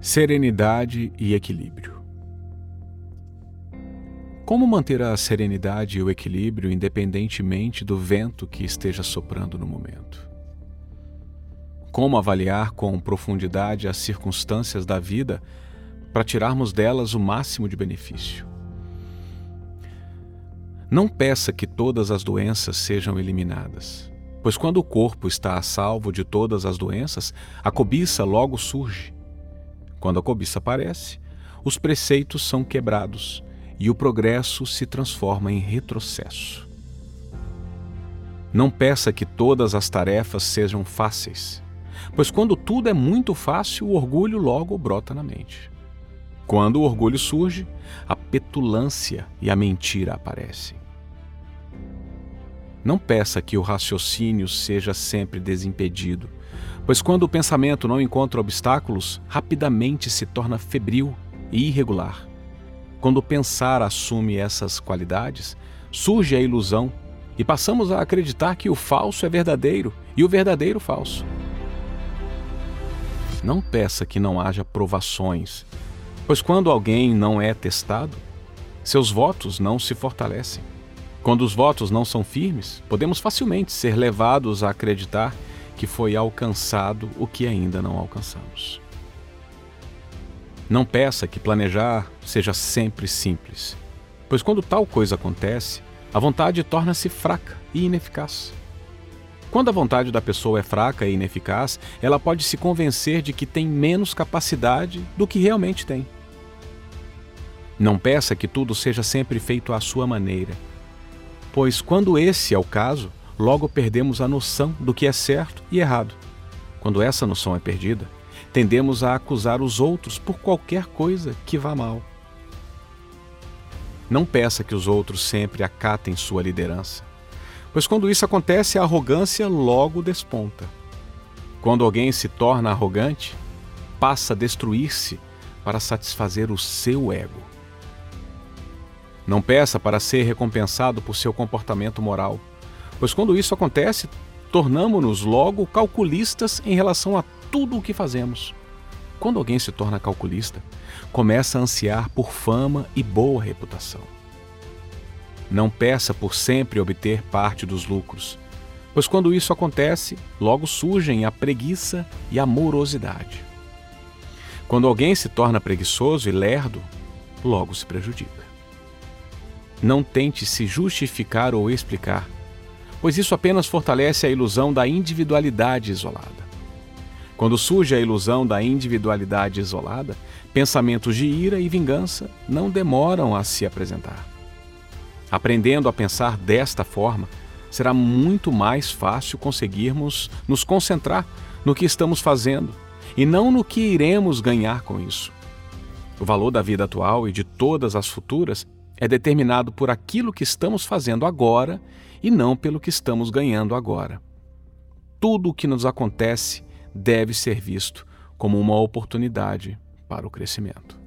Serenidade e equilíbrio. Como manter a serenidade e o equilíbrio independentemente do vento que esteja soprando no momento? Como avaliar com profundidade as circunstâncias da vida para tirarmos delas o máximo de benefício? Não peça que todas as doenças sejam eliminadas, pois quando o corpo está a salvo de todas as doenças, a cobiça logo surge quando a cobiça aparece, os preceitos são quebrados e o progresso se transforma em retrocesso. Não peça que todas as tarefas sejam fáceis, pois quando tudo é muito fácil, o orgulho logo brota na mente. Quando o orgulho surge, a petulância e a mentira aparecem. Não peça que o raciocínio seja sempre desimpedido, Pois quando o pensamento não encontra obstáculos, rapidamente se torna febril e irregular. Quando o pensar assume essas qualidades, surge a ilusão e passamos a acreditar que o falso é verdadeiro e o verdadeiro falso. Não peça que não haja provações, pois quando alguém não é testado, seus votos não se fortalecem. Quando os votos não são firmes, podemos facilmente ser levados a acreditar que foi alcançado o que ainda não alcançamos. Não peça que planejar seja sempre simples, pois quando tal coisa acontece, a vontade torna-se fraca e ineficaz. Quando a vontade da pessoa é fraca e ineficaz, ela pode se convencer de que tem menos capacidade do que realmente tem. Não peça que tudo seja sempre feito à sua maneira, pois quando esse é o caso, logo perdemos a noção do que é certo e errado. Quando essa noção é perdida, tendemos a acusar os outros por qualquer coisa que vá mal. Não peça que os outros sempre acatem sua liderança, pois quando isso acontece, a arrogância logo desponta. Quando alguém se torna arrogante, passa a destruir-se para satisfazer o seu ego. Não peça para ser recompensado por seu comportamento moral, pois quando isso acontece, tornamos-nos logo calculistas em relação a tudo o que fazemos. Quando alguém se torna calculista, começa a ansiar por fama e boa reputação. Não peça por sempre obter parte dos lucros, pois quando isso acontece, logo surgem a preguiça e a morosidade. Quando alguém se torna preguiçoso e lerdo, logo se prejudica. Não tente se justificar ou explicar, pois isso apenas fortalece a ilusão da individualidade isolada. Quando surge a ilusão da individualidade isolada, pensamentos de ira e vingança não demoram a se apresentar. Aprendendo a pensar desta forma, será muito mais fácil conseguirmos nos concentrar no que estamos fazendo e não no que iremos ganhar com isso. O valor da vida atual e de todas as futuras é determinado por aquilo que estamos fazendo agora e não pelo que estamos ganhando agora. Tudo o que nos acontece deve ser visto como uma oportunidade para o crescimento.